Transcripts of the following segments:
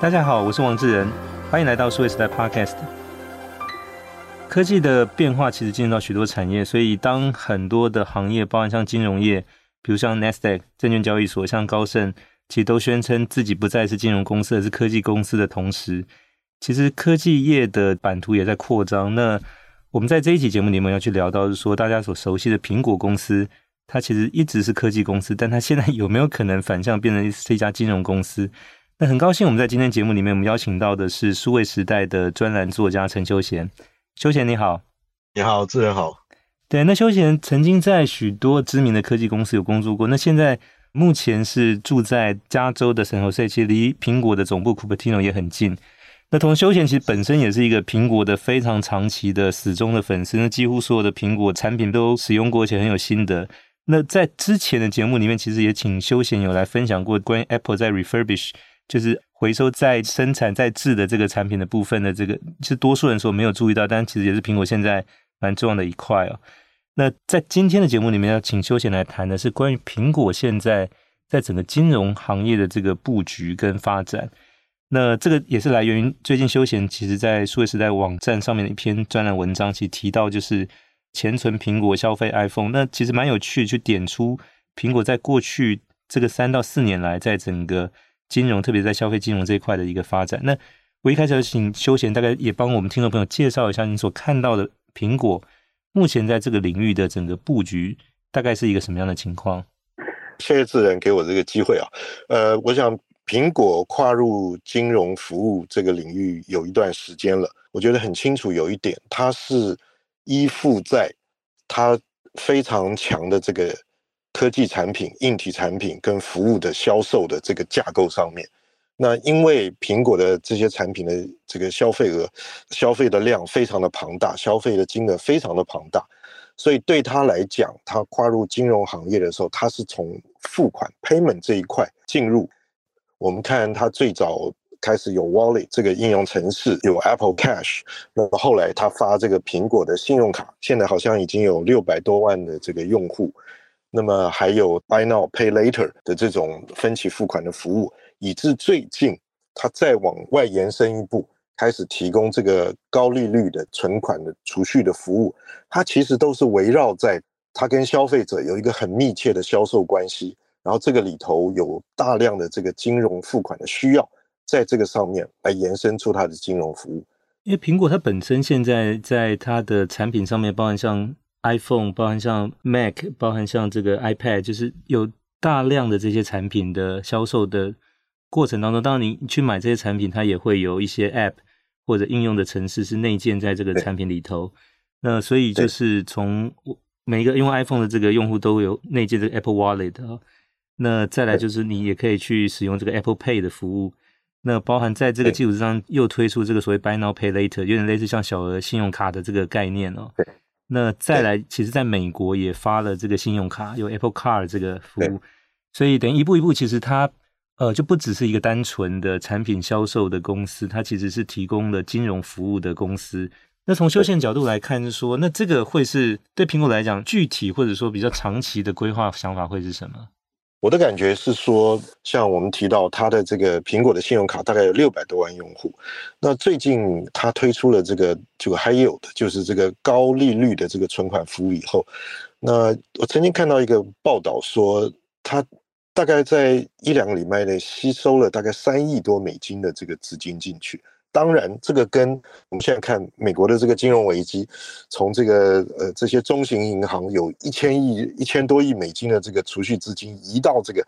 大家好，我是王志仁，欢迎来到数位时代 Podcast。科技的变化其实进入到许多产业，所以当很多的行业，包含像金融业，比如像 Nasdaq 证券交易所，像高盛，其实都宣称自己不再是金融公司，而是科技公司的同时，其实科技业的版图也在扩张。那我们在这一集节目里面要去聊到，是说大家所熟悉的苹果公司，它其实一直是科技公司，但它现在有没有可能反向变成是一家金融公司？那很高兴我们在今天节目里面，我们邀请到的是数位时代的专栏作家陈修贤。修贤你好，你好，志仁好。对，那修贤曾经在许多知名的科技公司有工作过。那现在目前是住在加州的圣何塞，其实离苹果的总部 Cupertino 也很近。那同时，修贤其实本身也是一个苹果的非常长期的死忠的粉丝，那几乎所有的苹果产品都使用过，而且很有心得。那在之前的节目里面，其实也请修贤有来分享过关于 Apple 在 refurbish，就是回收再生产再制的这个产品的部分的这个，是多数人所没有注意到，但其实也是苹果现在蛮重要的一块哦。那在今天的节目里面，要请休闲来谈的是关于苹果现在在整个金融行业的这个布局跟发展。那这个也是来源于最近休闲其实在数位时代网站上面的一篇专栏文章，其实提到就是前存苹果消费 iPhone。那其实蛮有趣，去点出苹果在过去这个三到四年来，在整个金融，特别在消费金融这一块的一个发展。那我一开始要请休闲大概也帮我们听众朋友介绍一下你所看到的苹果目前在这个领域的整个布局大概是一个什么样的情况？谢谢智仁给我这个机会啊。呃，我想苹果跨入金融服务这个领域有一段时间了，我觉得很清楚有一点，它是依附在它非常强的这个。科技产品、硬体产品跟服务的销售的这个架构上面，那因为苹果的这些产品的这个消费额、消费的量非常的庞大，消费的金额非常的庞大，所以对他来讲，他跨入金融行业的时候，他是从付款 （payment） 这一块进入。我们看他最早开始有 Wallet 这个应用程式，有 Apple Cash，那么后来他发这个苹果的信用卡，现在好像已经有六百多万的这个用户。那么还有 Buy Now Pay Later 的这种分期付款的服务，以至最近它再往外延伸一步，开始提供这个高利率的存款的储蓄的服务，它其实都是围绕在它跟消费者有一个很密切的销售关系，然后这个里头有大量的这个金融付款的需要，在这个上面来延伸出它的金融服务。因为苹果它本身现在在它的产品上面，包含像 iPhone 包含像 Mac，包含像这个 iPad，就是有大量的这些产品的销售的过程当中，当然你去买这些产品，它也会有一些 App 或者应用的程式是内建在这个产品里头。那所以就是从每一个用 iPhone 的这个用户都有内建这个 Apple Wallet 啊。那再来就是你也可以去使用这个 Apple Pay 的服务。那包含在这个基础上又推出这个所谓 Buy Now Pay Later，有点类似像小额信用卡的这个概念哦。那再来，其实在美国也发了这个信用卡，有 Apple Card 这个服务，所以等于一步一步，其实它呃就不只是一个单纯的产品销售的公司，它其实是提供了金融服务的公司。那从修宪角度来看，是说，那这个会是对苹果来讲，具体或者说比较长期的规划想法会是什么？我的感觉是说，像我们提到它的这个苹果的信用卡大概有六百多万用户，那最近它推出了这个就还有的就是这个高利率的这个存款服务以后，那我曾经看到一个报道说，它大概在一两个礼拜内吸收了大概三亿多美金的这个资金进去。当然，这个跟我们现在看美国的这个金融危机，从这个呃这些中型银行有一千亿、一千多亿美金的这个储蓄资金移到这个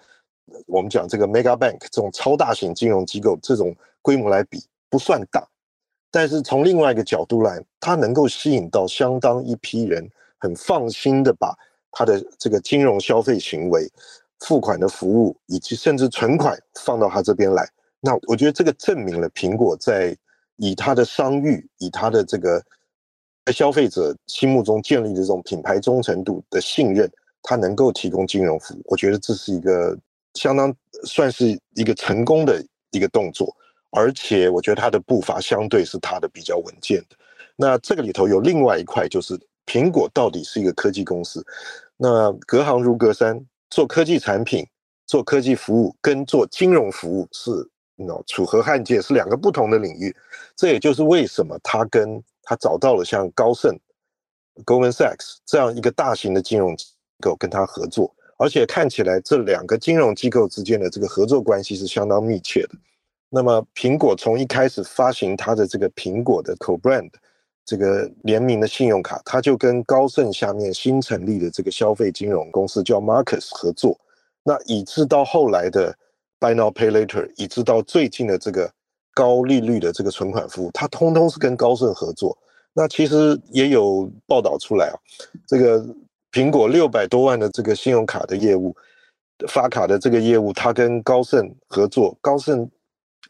我们讲这个 mega bank 这种超大型金融机构这种规模来比不算大，但是从另外一个角度来，它能够吸引到相当一批人，很放心的把他的这个金融消费行为、付款的服务以及甚至存款放到他这边来。那我觉得这个证明了苹果在以它的商誉、以它的这个在消费者心目中建立的这种品牌忠诚度的信任，它能够提供金融服务。我觉得这是一个相当算是一个成功的一个动作，而且我觉得它的步伐相对是它的比较稳健的。那这个里头有另外一块，就是苹果到底是一个科技公司，那隔行如隔山，做科技产品、做科技服务跟做金融服务是。No, 楚河汉界是两个不同的领域。这也就是为什么他跟他找到了像高盛、Goldman Sachs 这样一个大型的金融机构跟他合作，而且看起来这两个金融机构之间的这个合作关系是相当密切的。那么，苹果从一开始发行它的这个苹果的 Co-brand 这个联名的信用卡，它就跟高盛下面新成立的这个消费金融公司叫 Marcus 合作。那以致到后来的 Buy Now Pay Later，以致到最近的这个高利率的这个存款服务，它通通是跟高盛合作。那其实也有报道出来啊，这个苹果六百多万的这个信用卡的业务，发卡的这个业务，它跟高盛合作，高盛。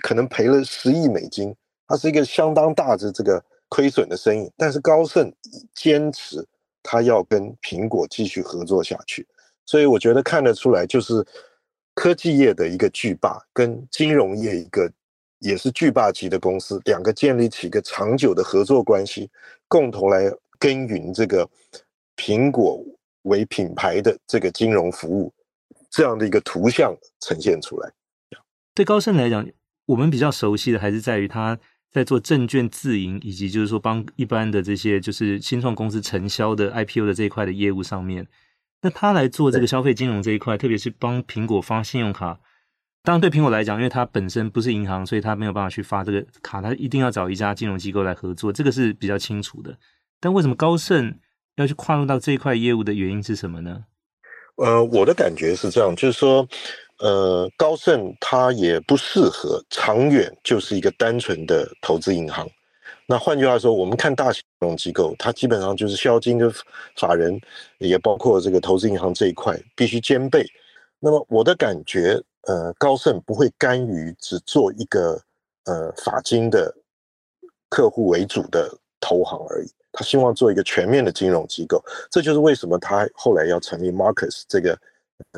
可能赔了十亿美金，它是一个相当大的这个亏损的生意。但是高盛坚持他要跟苹果继续合作下去，所以我觉得看得出来，就是科技业的一个巨霸跟金融业一个也是巨霸级的公司，两个建立起一个长久的合作关系，共同来耕耘这个苹果为品牌的这个金融服务，这样的一个图像呈现出来。对高盛来讲。我们比较熟悉的还是在于他在做证券自营，以及就是说帮一般的这些就是新创公司承销的 IPO 的这一块的业务上面。那他来做这个消费金融这一块，特别是帮苹果发信用卡。当然对苹果来讲，因为它本身不是银行，所以它没有办法去发这个卡，它一定要找一家金融机构来合作，这个是比较清楚的。但为什么高盛要去跨入到这一块业务的原因是什么呢？呃，我的感觉是这样，就是说。呃，高盛它也不适合长远就是一个单纯的投资银行。那换句话说，我们看大型金融机构，它基本上就是销金的法人，也包括这个投资银行这一块必须兼备。那么我的感觉，呃，高盛不会甘于只做一个呃法金的客户为主的投行而已，他希望做一个全面的金融机构。这就是为什么他后来要成立 Marcus 这个。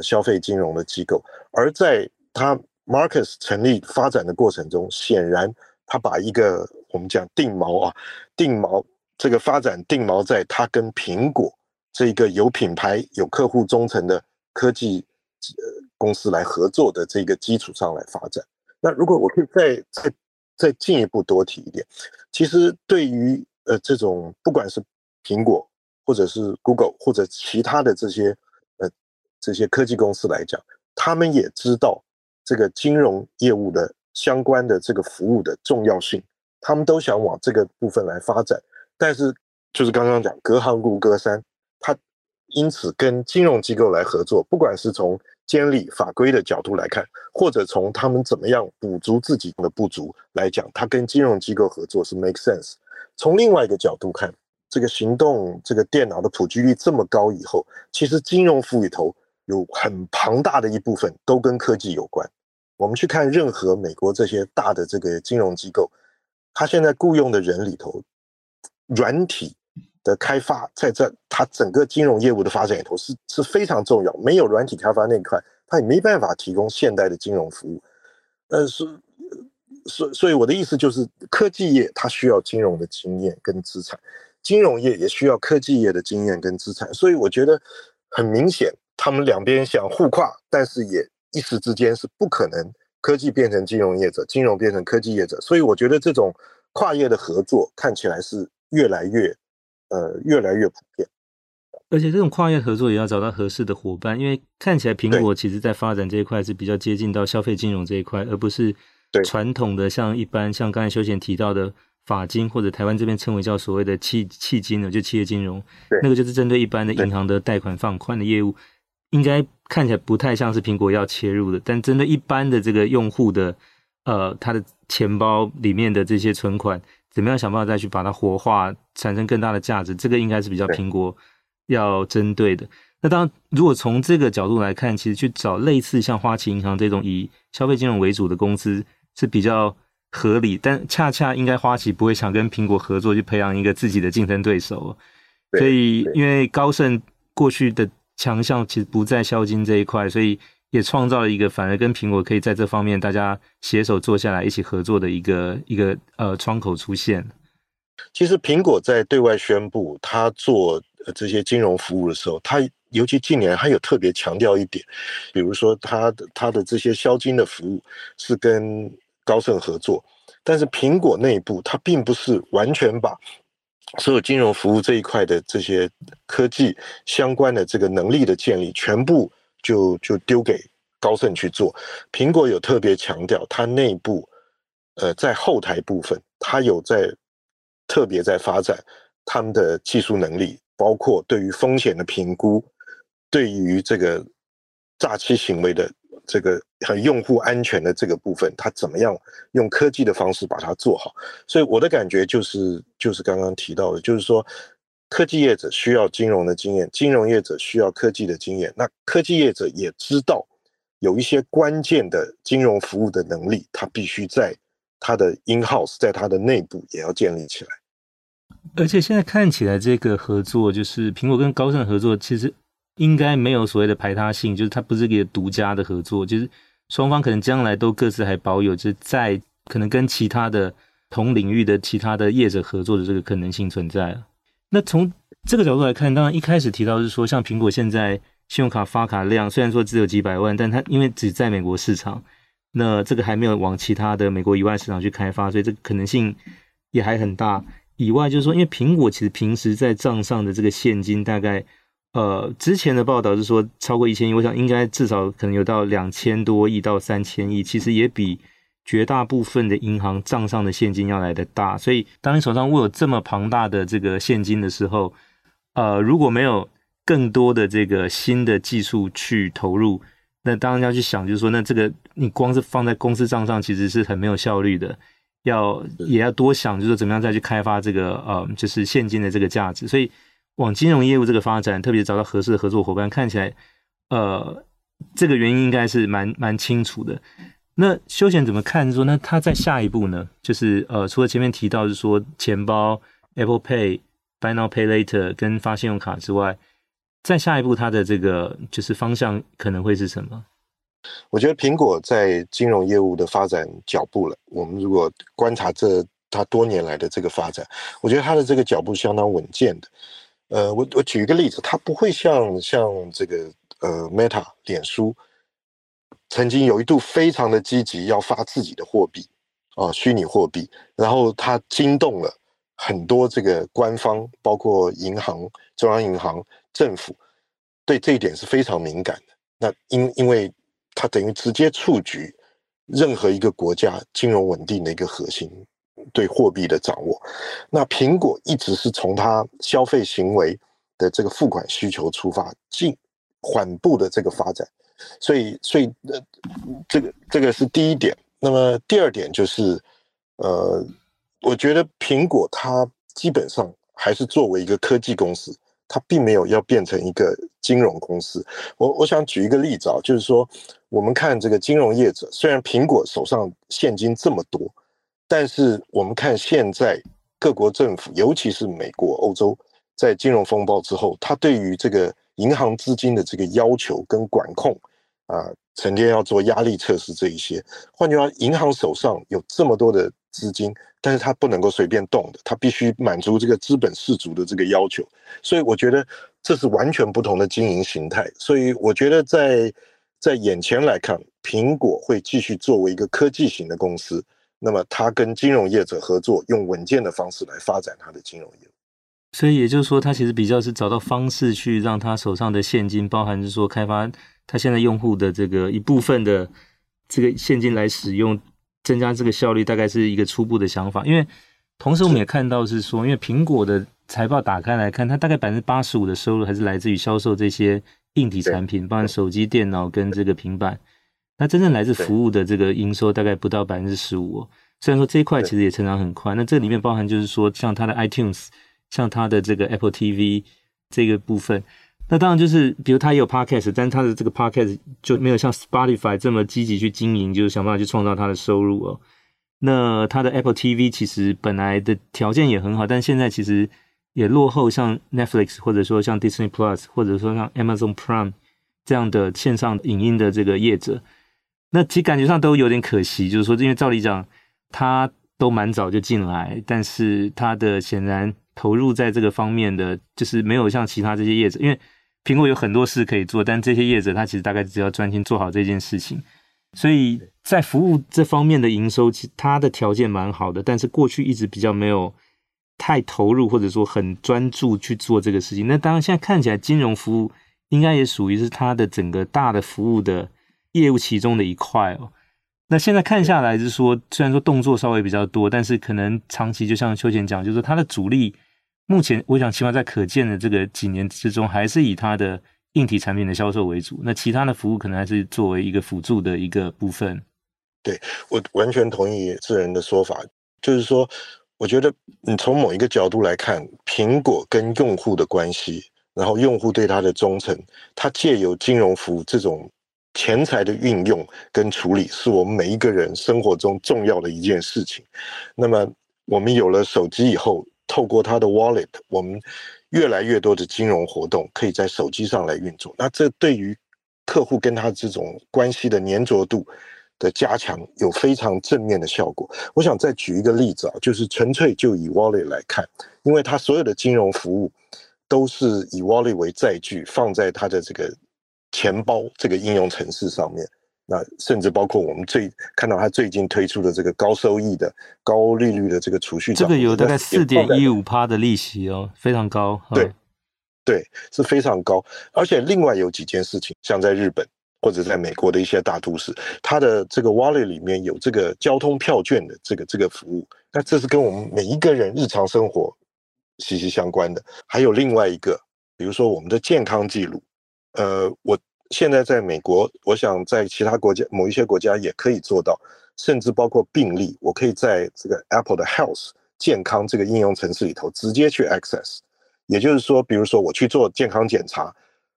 消费金融的机构，而在他 Marcus 成立发展的过程中，显然他把一个我们讲定锚啊，定锚这个发展定锚在它跟苹果这个有品牌、有客户忠诚的科技呃公司来合作的这个基础上来发展。那如果我可以再再再进一步多提一点，其实对于呃这种不管是苹果或者是 Google 或者其他的这些呃。这些科技公司来讲，他们也知道这个金融业务的相关的这个服务的重要性，他们都想往这个部分来发展。但是，就是刚刚讲隔行如隔山，他因此跟金融机构来合作，不管是从监理法规的角度来看，或者从他们怎么样补足自己的不足来讲，他跟金融机构合作是 make sense。从另外一个角度看，这个行动这个电脑的普及率这么高以后，其实金融服务里头。有很庞大的一部分都跟科技有关。我们去看任何美国这些大的这个金融机构，他现在雇佣的人里头，软体的开发在这他整个金融业务的发展里头是是非常重要。没有软体开发那一块，他也没办法提供现代的金融服务。呃，是，所所以我的意思就是，科技业它需要金融的经验跟资产，金融业也需要科技业的经验跟资产。所以我觉得很明显。他们两边想互跨，但是也一时之间是不可能。科技变成金融业者，金融变成科技业者，所以我觉得这种跨业的合作看起来是越来越，呃，越来越普遍。而且这种跨业合作也要找到合适的伙伴，因为看起来苹果其实在发展这一块是比较接近到消费金融这一块，而不是传统的像一般像刚才修贤提到的法金或者台湾这边称为叫所谓的企企金的，就企业金融，那个就是针对一般的银行的贷款放宽的业务。应该看起来不太像是苹果要切入的，但针对一般的这个用户的，呃，他的钱包里面的这些存款，怎么样想办法再去把它活化，产生更大的价值，这个应该是比较苹果要针对的。那当然，如果从这个角度来看，其实去找类似像花旗银行这种以消费金融为主的公司是比较合理，但恰恰应该花旗不会想跟苹果合作去培养一个自己的竞争对手，所以因为高盛过去的。强项其实不在销金这一块，所以也创造了一个反而跟苹果可以在这方面大家携手坐下来一起合作的一个一个呃窗口出现。其实苹果在对外宣布它做这些金融服务的时候，它尤其近年还有特别强调一点，比如说它的它的这些销金的服务是跟高盛合作，但是苹果内部它并不是完全把所有金融服务这一块的这些科技相关的这个能力的建立，全部就就丢给高盛去做。苹果有特别强调，它内部呃在后台部分，它有在特别在发展他们的技术能力，包括对于风险的评估，对于这个诈欺行为的。这个和用户安全的这个部分，它怎么样用科技的方式把它做好？所以我的感觉就是，就是刚刚提到的，就是说，科技业者需要金融的经验，金融业者需要科技的经验。那科技业者也知道有一些关键的金融服务的能力，它必须在它的 in house，在它的内部也要建立起来。而且现在看起来，这个合作就是苹果跟高盛合作，其实。应该没有所谓的排他性，就是它不是一个独家的合作，就是双方可能将来都各自还保有，就是在可能跟其他的同领域的其他的业者合作的这个可能性存在。那从这个角度来看，当然一开始提到是说，像苹果现在信用卡发卡量虽然说只有几百万，但它因为只在美国市场，那这个还没有往其他的美国以外市场去开发，所以这个可能性也还很大。以外就是说，因为苹果其实平时在账上的这个现金大概。呃，之前的报道是说超过一千亿，我想应该至少可能有到两千多亿到三千亿，其实也比绝大部分的银行账上的现金要来的大。所以，当你手上握有这么庞大的这个现金的时候，呃，如果没有更多的这个新的技术去投入，那当然要去想，就是说，那这个你光是放在公司账上，其实是很没有效率的。要也要多想，就是怎么样再去开发这个呃，就是现金的这个价值。所以。往金融业务这个发展，特别找到合适的合作伙伴，看起来，呃，这个原因应该是蛮蛮清楚的。那修贤怎么看？说那他在下一步呢？就是呃，除了前面提到是说钱包、Apple Pay、Buy Now Pay Later 跟发信用卡之外，再下一步它的这个就是方向可能会是什么？我觉得苹果在金融业务的发展脚步了。我们如果观察这它多年来的这个发展，我觉得它的这个脚步相当稳健的。呃，我我举一个例子，它不会像像这个呃，Meta 脸书曾经有一度非常的积极要发自己的货币啊，虚拟货币，然后它惊动了很多这个官方，包括银行、中央银行、政府，对这一点是非常敏感的。那因因为它等于直接触及任何一个国家金融稳定的一个核心。对货币的掌握，那苹果一直是从它消费行为的这个付款需求出发，进缓步的这个发展，所以，所以呃，这个这个是第一点。那么第二点就是，呃，我觉得苹果它基本上还是作为一个科技公司，它并没有要变成一个金融公司。我我想举一个例子啊，就是说，我们看这个金融业者，虽然苹果手上现金这么多。但是我们看现在各国政府，尤其是美国、欧洲，在金融风暴之后，它对于这个银行资金的这个要求跟管控，啊，成天要做压力测试这一些。换句话，银行手上有这么多的资金，但是它不能够随便动的，它必须满足这个资本适足的这个要求。所以我觉得这是完全不同的经营形态。所以我觉得在在眼前来看，苹果会继续作为一个科技型的公司。那么，他跟金融业者合作，用稳健的方式来发展他的金融业务。所以也就是说，他其实比较是找到方式去让他手上的现金，包含是说开发他现在用户的这个一部分的这个现金来使用，增加这个效率，大概是一个初步的想法。因为同时我们也看到是说，因为苹果的财报打开来看，它大概百分之八十五的收入还是来自于销售这些硬体产品，包含手机、电脑跟这个平板。那真正来自服务的这个营收大概不到百分之十五，虽然说这一块其实也成长很快。那这里面包含就是说，像它的 iTunes，像它的这个 Apple TV 这个部分。那当然就是，比如它也有 Podcast，但是它的这个 Podcast 就没有像 Spotify 这么积极去经营，就是想办法去创造它的收入哦。那它的 Apple TV 其实本来的条件也很好，但现在其实也落后像 Netflix 或者说像 Disney Plus 或者说像 Amazon Prime 这样的线上影音的这个业者。那其实感觉上都有点可惜，就是说，因为照理长，他都蛮早就进来，但是他的显然投入在这个方面的，就是没有像其他这些业者，因为苹果有很多事可以做，但这些业者他其实大概只要专心做好这件事情。所以在服务这方面的营收，其实它的条件蛮好的，但是过去一直比较没有太投入，或者说很专注去做这个事情。那当然，现在看起来金融服务应该也属于是它的整个大的服务的业务其中的一块哦。那现在看下来是说，虽然说动作稍微比较多，但是可能长期就像邱前讲，就是它的主力目前我想起码在可见的这个几年之中，还是以它的。硬体产品的销售为主，那其他的服务可能还是作为一个辅助的一个部分。对，我完全同意智仁的说法，就是说，我觉得你从某一个角度来看，苹果跟用户的关系，然后用户对它的忠诚，它借由金融服务这种钱财的运用跟处理，是我们每一个人生活中重要的一件事情。那么，我们有了手机以后，透过它的 wallet，我们。越来越多的金融活动可以在手机上来运作，那这对于客户跟他这种关系的粘着度的加强有非常正面的效果。我想再举一个例子啊，就是纯粹就以 Wallet 来看，因为它所有的金融服务都是以 Wallet 为载具，放在它的这个钱包这个应用程式上面。那甚至包括我们最看到他最近推出的这个高收益的高利率的这个储蓄，这个有大概四点一五趴的利息哦，非常高。对，对，是非常高。而且另外有几件事情，像在日本或者在美国的一些大都市，它的这个 wallet 里面有这个交通票券的这个这个服务，那这是跟我们每一个人日常生活息息相关的。还有另外一个，比如说我们的健康记录，呃，我。现在在美国，我想在其他国家某一些国家也可以做到，甚至包括病例，我可以在这个 Apple 的 Health 健康这个应用程式里头直接去 access。也就是说，比如说我去做健康检查，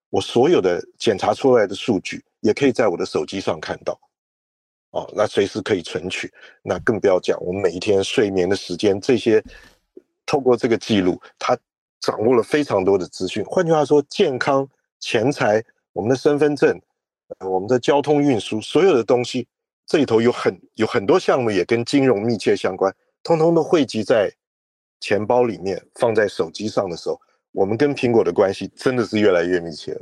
我所有的检查出来的数据也可以在我的手机上看到。哦，那随时可以存取。那更不要讲我们每一天睡眠的时间，这些透过这个记录，它掌握了非常多的资讯。换句话说，健康、钱财。我们的身份证，我们的交通运输，所有的东西，这里头有很有很多项目也跟金融密切相关，通通都汇集在钱包里面，放在手机上的时候，我们跟苹果的关系真的是越来越密切了。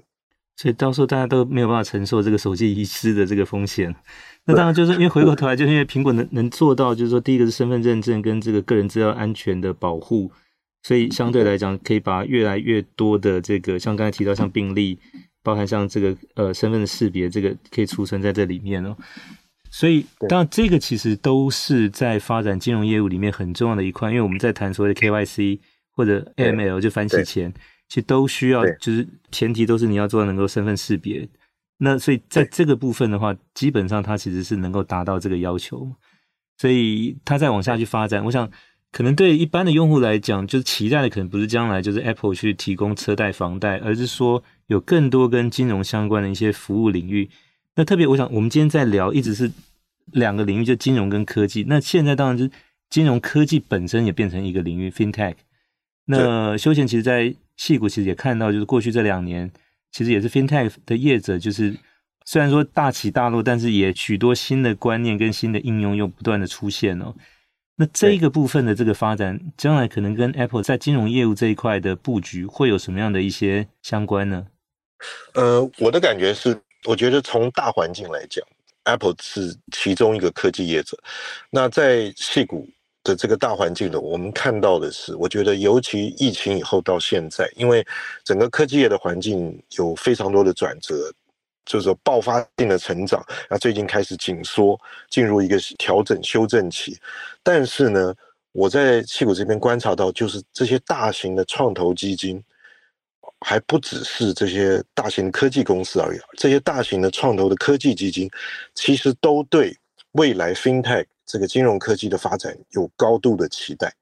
所以到时候大家都没有办法承受这个手机遗失的这个风险。那当然就是因为回过头来，就是因为苹果能能做到，就是说第一个是身份认证跟这个个人资料安全的保护，所以相对来讲可以把越来越多的这个像刚才提到像病例。包含像这个呃身份的识别，这个可以储存在这里面哦。所以当然这个其实都是在发展金融业务里面很重要的一块，因为我们在谈所谓的 KYC 或者 AML 就反洗钱，其实都需要就是前提都是你要做到能够身份识别。那所以在这个部分的话，基本上它其实是能够达到这个要求。所以它再往下去发展，我想可能对一般的用户来讲，就是期待的可能不是将来就是 Apple 去提供车贷、房贷，而是说。有更多跟金融相关的一些服务领域，那特别我想，我们今天在聊一直是两个领域，就金融跟科技。那现在当然就是金融科技本身也变成一个领域，FinTech。那修贤其实，在矽谷其实也看到，就是过去这两年，其实也是 FinTech 的业者，就是虽然说大起大落，但是也许多新的观念跟新的应用又不断的出现哦。那这一个部分的这个发展，将来可能跟 Apple 在金融业务这一块的布局会有什么样的一些相关呢？呃，我的感觉是，我觉得从大环境来讲，Apple 是其中一个科技业者。那在矽谷的这个大环境呢，我们看到的是，我觉得尤其疫情以后到现在，因为整个科技业的环境有非常多的转折，就是爆发性的成长，那最近开始紧缩，进入一个调整修正期。但是呢，我在矽谷这边观察到，就是这些大型的创投基金。还不只是这些大型科技公司而已，这些大型的创投的科技基金，其实都对未来 FinTech 这个金融科技的发展有高度的期待。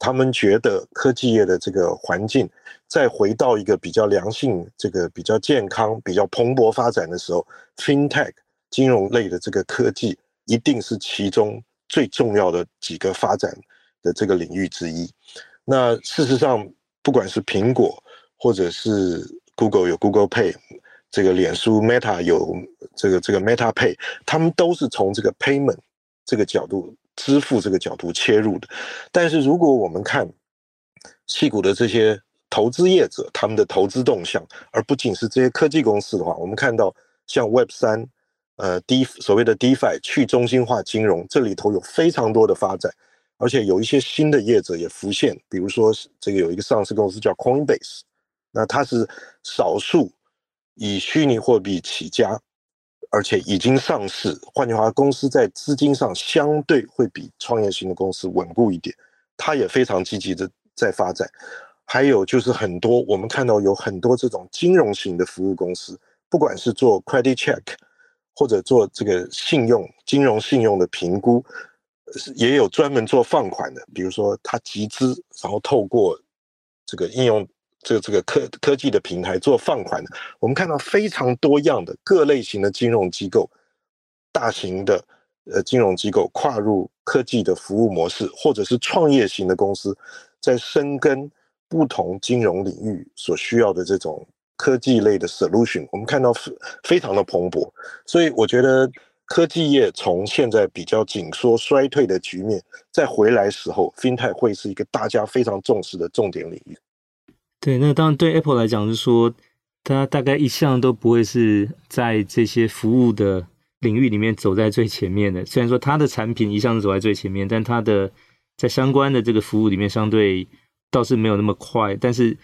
他们觉得科技业的这个环境再回到一个比较良性、这个比较健康、比较蓬勃发展的时候，FinTech 金融类的这个科技一定是其中最重要的几个发展的这个领域之一。那事实上，不管是苹果，或者是 Google 有 Google Pay，这个脸书 Meta 有这个这个 Meta Pay，他们都是从这个 payment 这个角度支付这个角度切入的。但是如果我们看矽谷的这些投资业者，他们的投资动向，而不仅是这些科技公司的话，我们看到像 Web 三，呃，D 所谓的 DeFi 去中心化金融，这里头有非常多的发展，而且有一些新的业者也浮现，比如说这个有一个上市公司叫 Coinbase，那它是少数以虚拟货币起家，而且已经上市。换句话，公司在资金上相对会比创业型的公司稳固一点，它也非常积极的在发展。还有就是很多我们看到有很多这种金融型的服务公司，不管是做 credit check。或者做这个信用、金融信用的评估，也有专门做放款的，比如说他集资，然后透过这个应用这个这个科科技的平台做放款的。我们看到非常多样的各类型的金融机构，大型的呃金融机构跨入科技的服务模式，或者是创业型的公司在深耕不同金融领域所需要的这种。科技类的 solution，我们看到非非常的蓬勃，所以我觉得科技业从现在比较紧缩衰退的局面再回来时候，FinTech 会是一个大家非常重视的重点领域。对，那当然对 Apple 来讲是说，它大概一向都不会是在这些服务的领域里面走在最前面的。虽然说它的产品一向是走在最前面，但它的在相关的这个服务里面相对倒是没有那么快，但是。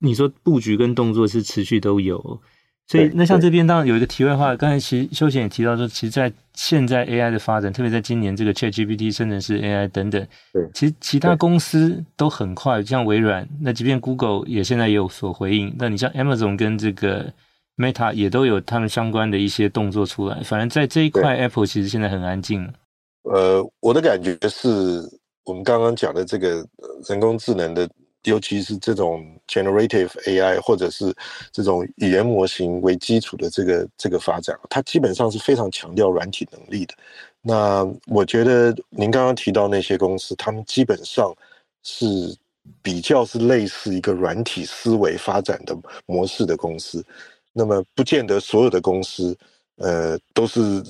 你说布局跟动作是持续都有，所以那像这边当然有一个题外话，刚才其实修贤也提到说，其实，在现在 AI 的发展，特别在今年这个 ChatGPT 生成式 AI 等等，对其实其他公司都很快，像微软，那即便 Google 也现在也有所回应，那你像 Amazon 跟这个 Meta 也都有他们相关的一些动作出来，反正在这一块 Apple 其实现在很安静。呃，我的感觉是我们刚刚讲的这个人工智能的。尤其是这种 generative AI 或者是这种语言模型为基础的这个这个发展，它基本上是非常强调软体能力的。那我觉得您刚刚提到那些公司，他们基本上是比较是类似一个软体思维发展的模式的公司。那么不见得所有的公司，呃，都是。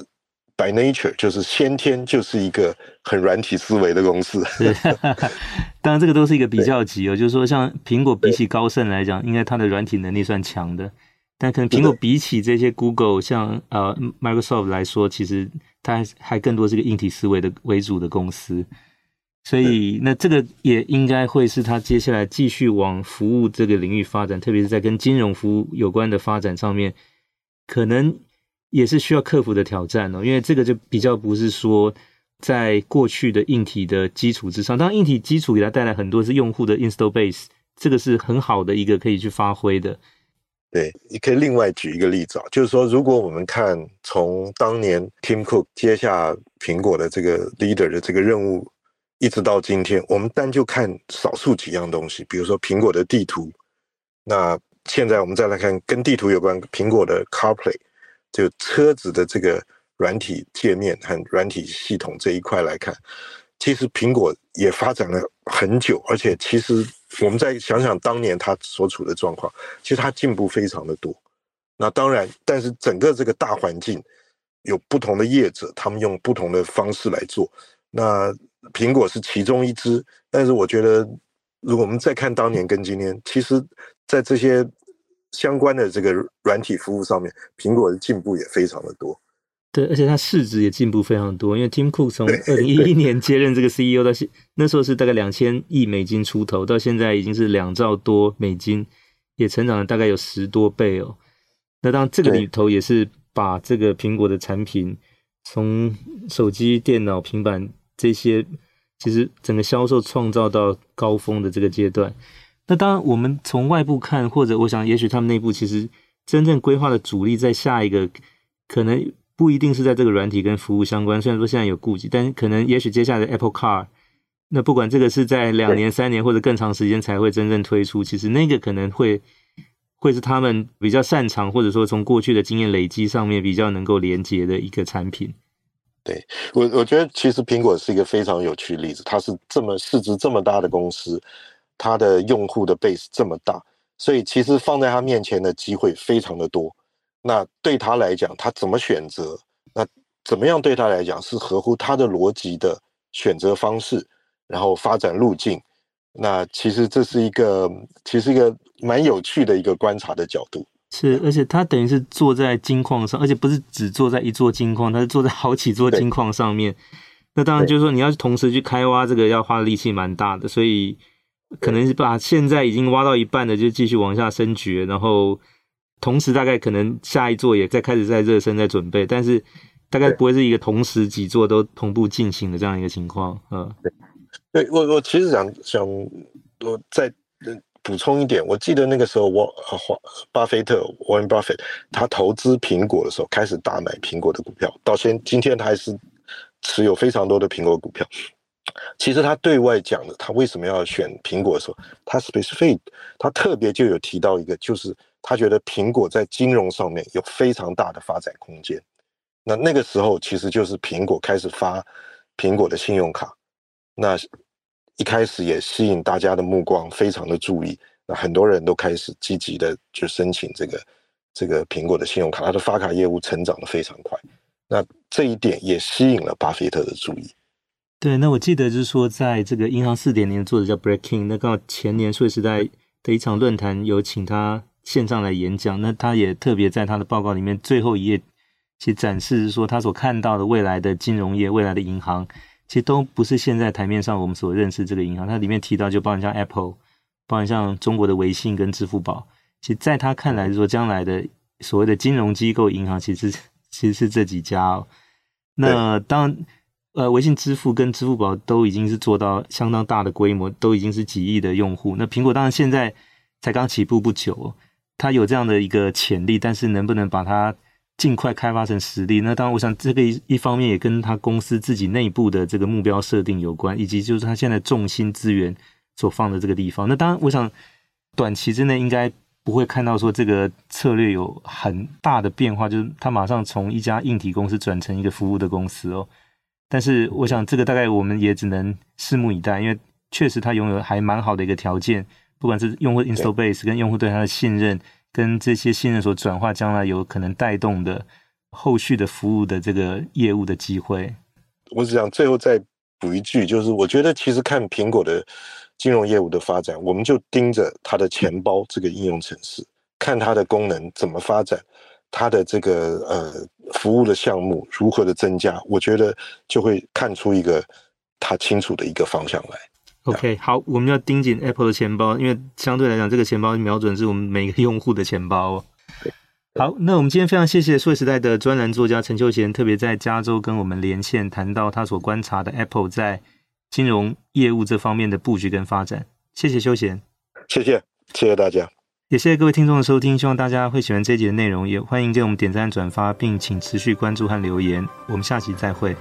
By nature 就是先天就是一个很软体思维的公司。当然这个都是一个比较级哦，就是说像苹果比起高盛来讲，应该它的软体能力算强的，但可能苹果比起这些 Google 像呃 Microsoft 来说，其实它还更多是个硬体思维的为主的公司。所以那这个也应该会是它接下来继续往服务这个领域发展，特别是在跟金融服务有关的发展上面，可能。也是需要克服的挑战哦，因为这个就比较不是说在过去的硬体的基础之上，当然硬体基础给它带来很多是用户的 install base，这个是很好的一个可以去发挥的。对，你可以另外举一个例子啊，就是说，如果我们看从当年 Tim Cook 接下苹果的这个 leader 的这个任务，一直到今天，我们单就看少数几样东西，比如说苹果的地图，那现在我们再来看跟地图有关苹果的 CarPlay。就车子的这个软体界面和软体系统这一块来看，其实苹果也发展了很久，而且其实我们再想想当年它所处的状况，其实它进步非常的多。那当然，但是整个这个大环境有不同的业者，他们用不同的方式来做。那苹果是其中一支，但是我觉得，如果我们再看当年跟今天，其实在这些。相关的这个软体服务上面，苹果的进步也非常的多。对，而且它市值也进步非常多。因为 Tim Cook 从二零一一年接任这个 CEO 到现，那时候是大概两千亿美金出头，到现在已经是两兆多美金，也成长了大概有十多倍哦。那当然这个里头也是把这个苹果的产品从手机、电脑、平板这些，其实整个销售创造到高峰的这个阶段。那当然，我们从外部看，或者我想，也许他们内部其实真正规划的主力在下一个，可能不一定是在这个软体跟服务相关。虽然说现在有顾忌，但可能也许接下来的 Apple Car，那不管这个是在两年、三年或者更长时间才会真正推出，其实那个可能会会是他们比较擅长，或者说从过去的经验累积上面比较能够连接的一个产品。对，我，我觉得其实苹果是一个非常有趣的例子，它是这么市值这么大的公司。它的用户的 base 这么大，所以其实放在他面前的机会非常的多。那对他来讲，他怎么选择？那怎么样对他来讲是合乎他的逻辑的选择方式，然后发展路径？那其实这是一个，其实一个蛮有趣的一个观察的角度。是，而且他等于是坐在金矿上，而且不是只坐在一座金矿，他是坐在好几座金矿上面。那当然就是说，你要同时去开挖这个，要花的力气蛮大的，所以可能是把现在已经挖到一半的就继续往下深掘，然后同时大概可能下一座也在开始在热身在准备，但是大概不会是一个同时几座都同步进行的这样一个情况。嗯，对，对我我其实想想我再补充一点，我记得那个时候我华巴菲特 Warren Buffett 他投资苹果的时候开始大买苹果的股票，到现今天他还是。持有非常多的苹果股票，其实他对外讲的，他为什么要选苹果的时候，他 specific，他特别就有提到一个，就是他觉得苹果在金融上面有非常大的发展空间。那那个时候，其实就是苹果开始发苹果的信用卡，那一开始也吸引大家的目光，非常的注意，那很多人都开始积极的去申请这个这个苹果的信用卡，它的发卡业务成长的非常快。那这一点也吸引了巴菲特的注意。对，那我记得就是说，在这个银行四点零的作者叫 Brett King，那刚好前年数位时代的一场论坛有请他线上来演讲，那他也特别在他的报告里面最后一页，其实展示说他所看到的未来的金融业、未来的银行，其实都不是现在台面上我们所认识这个银行。它里面提到就包含像 Apple，包含像中国的微信跟支付宝，其实在他看来说，将来的所谓的金融机构银行，其实。其实是这几家哦。那当呃，微信支付跟支付宝都已经是做到相当大的规模，都已经是几亿的用户。那苹果当然现在才刚起步不久，它有这样的一个潜力，但是能不能把它尽快开发成实力？那当然，我想这个一一方面也跟他公司自己内部的这个目标设定有关，以及就是他现在重心资源所放的这个地方。那当然，我想短期之内应该。不会看到说这个策略有很大的变化，就是他马上从一家硬体公司转成一个服务的公司哦。但是我想这个大概我们也只能拭目以待，因为确实它拥有还蛮好的一个条件，不管是用户 install base 跟用户对它的信任，跟这些信任所转化，将来有可能带动的后续的服务的这个业务的机会。我只想最后再补一句，就是我觉得其实看苹果的。金融业务的发展，我们就盯着它的钱包这个应用程式，看它的功能怎么发展，它的这个呃服务的项目如何的增加，我觉得就会看出一个他清楚的一个方向来。OK，好，我们要盯紧 Apple 的钱包，因为相对来讲，这个钱包瞄准是我们每个用户的钱包哦。好，那我们今天非常谢谢数位时代的专栏作家陈秋贤，特别在加州跟我们连线，谈到他所观察的 Apple 在。金融业务这方面的布局跟发展，谢谢休闲，谢谢，谢谢大家，也谢谢各位听众的收听，希望大家会喜欢这一集的内容，也欢迎给我们点赞转发，并请持续关注和留言，我们下期再会。